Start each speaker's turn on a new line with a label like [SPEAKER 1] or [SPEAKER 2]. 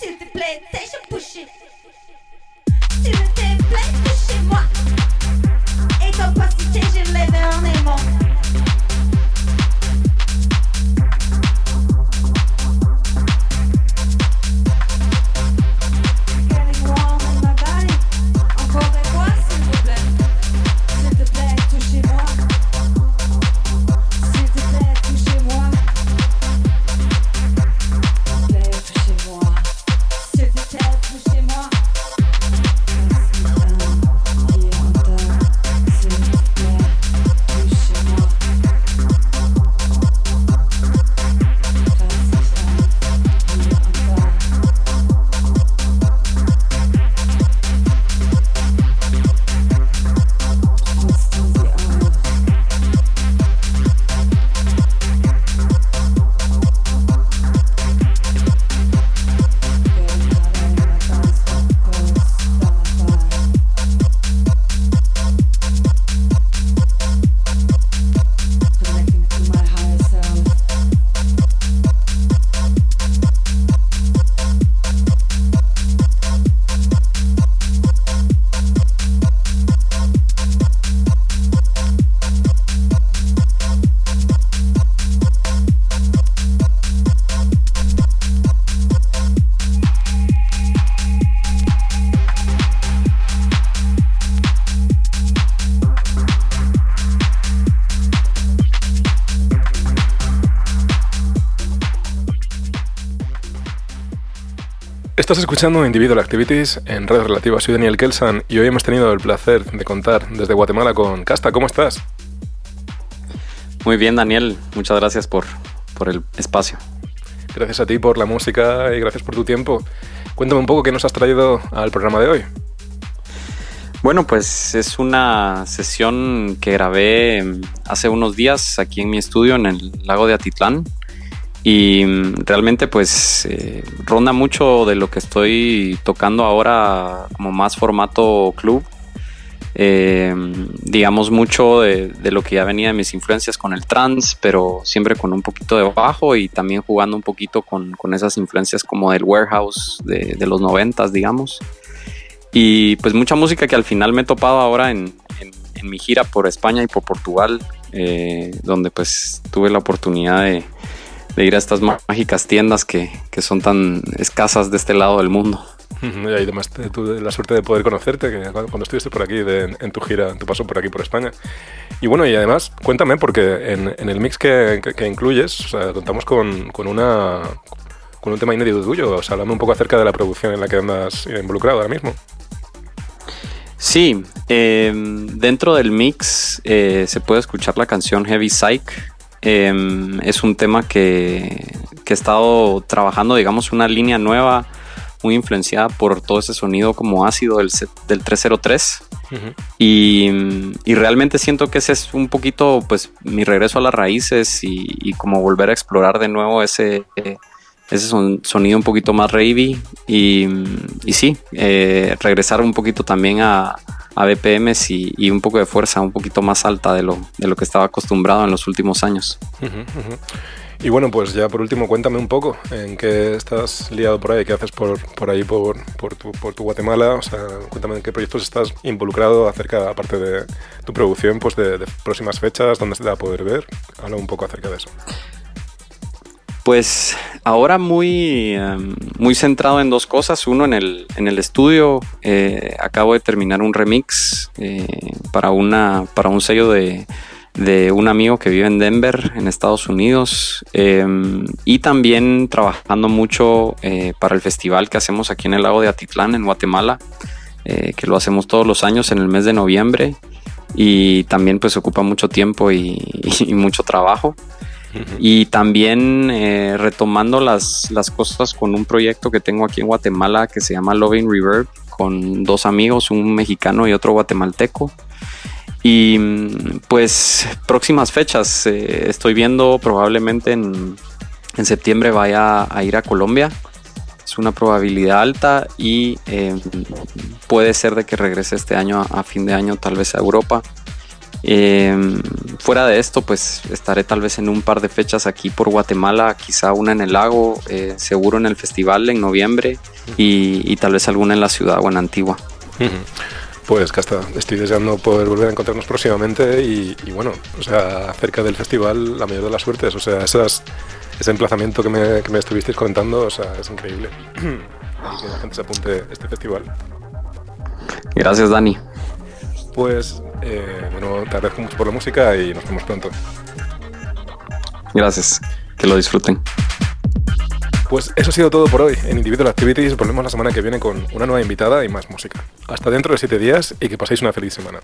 [SPEAKER 1] S'il te plaît, t'es je push it. S'il te plaît, chez moi. Et ton pas si je lève un aimant.
[SPEAKER 2] Estás escuchando Individual Activities en Red Relativa. Soy Daniel Kelsan y hoy hemos tenido el placer de contar desde Guatemala con Casta. ¿Cómo estás?
[SPEAKER 3] Muy bien, Daniel. Muchas gracias por, por el espacio.
[SPEAKER 2] Gracias a ti por la música y gracias por tu tiempo. Cuéntame un poco qué nos has traído al programa de hoy.
[SPEAKER 3] Bueno, pues es una sesión que grabé hace unos días aquí en mi estudio en el lago de Atitlán, y mm, realmente pues eh, ronda mucho de lo que estoy tocando ahora como más formato club. Eh, digamos mucho de, lo que ya venía de mis influencias con el trance, pero siempre con un poquito de bajo y también jugando un poquito con, esas influencias como del warehouse de, los noventas, digamos. Y pues mucha música que al final me he topado ahora en, mi gira por España y por Portugal, eh, donde pues tuve la oportunidad de, de ir a estas mágicas tiendas que, son tan escasas de este lado del mundo.
[SPEAKER 2] Y además tuve la suerte de poder conocerte que cuando estuviste por aquí en tu gira, en tu paso por aquí por España. Y bueno, y además, cuéntame, porque en, el mix que, incluyes, contamos con, una, con un tema inédito tuyo. O sea, háblame un poco acerca de la producción en la que andas involucrado ahora mismo.
[SPEAKER 3] Sí, eh, dentro del mix eh, se puede escuchar la canción Heavy Psych Em, es un tema que, he estado trabajando, digamos, una línea nueva, muy influenciada por todo ese sonido como ácido del, del 303. y, realmente siento que ese es un poquito, pues, mi regreso a las raíces y, como volver a explorar de nuevo ese, ese sonido un poquito más ravey. Y, y sí, eh, regresar un poquito también a, a BPMs y, un poco de fuerza un poquito más alta de lo, de lo que estaba acostumbrado en los últimos años.
[SPEAKER 2] Y bueno, pues ya por último, cuéntame un poco en qué estás liado por ahí, qué haces por, por ahí, por, por, tu, Guatemala, o sea, cuéntame en qué proyectos estás involucrado acerca, aparte de tu producción, pues de, de próximas fechas, dónde se va a poder ver, habla un poco acerca de eso.
[SPEAKER 3] Pues ahora muy, em, muy centrado en dos cosas. Uno en el, en el estudio. Eh, acabo de terminar un remix eh, para, una, para un sello de, un amigo que vive en Denver, en Estados Unidos. Em, y también trabajando mucho eh, para el festival que hacemos aquí en el lago de Atitlán, en Guatemala. que lo hacemos todos los años en el mes de noviembre. Y también pues ocupa mucho tiempo y mucho trabajo. Y también eh, retomando las, las cosas con un proyecto que tengo aquí en Guatemala que se llama Loving Reverb, con dos amigos, un mexicano y otro guatemalteco. Y pues próximas fechas, eh, estoy viendo probablemente en, en, septiembre vaya a ir a Colombia. Es una probabilidad alta y eh, puede ser de que regrese este año a, fin de año tal vez a Europa. Fuera de esto, pues estaré tal vez en un par de fechas aquí por Guatemala, quizá una en el lago, eh, seguro en el festival en noviembre y, tal vez alguna en la ciudad o en Antigua.
[SPEAKER 2] Pues Casta, estoy deseando poder volver a encontrarnos próximamente y, bueno, o sea, acerca del festival, la mayor de las suertes, o sea, esas, ese emplazamiento que me, que me estuvisteis contando, o sea, es increíble. y que la gente se apunte a este festival.
[SPEAKER 3] Gracias, Dani.
[SPEAKER 2] Pues, eh, bueno, te agradezco mucho por la música y nos vemos pronto.
[SPEAKER 3] Gracias, que lo disfruten.
[SPEAKER 2] Pues eso ha sido todo por hoy. En Individual Activities volvemos la semana que viene con una nueva invitada y más música. Hasta dentro de siete días y que paséis una feliz semana.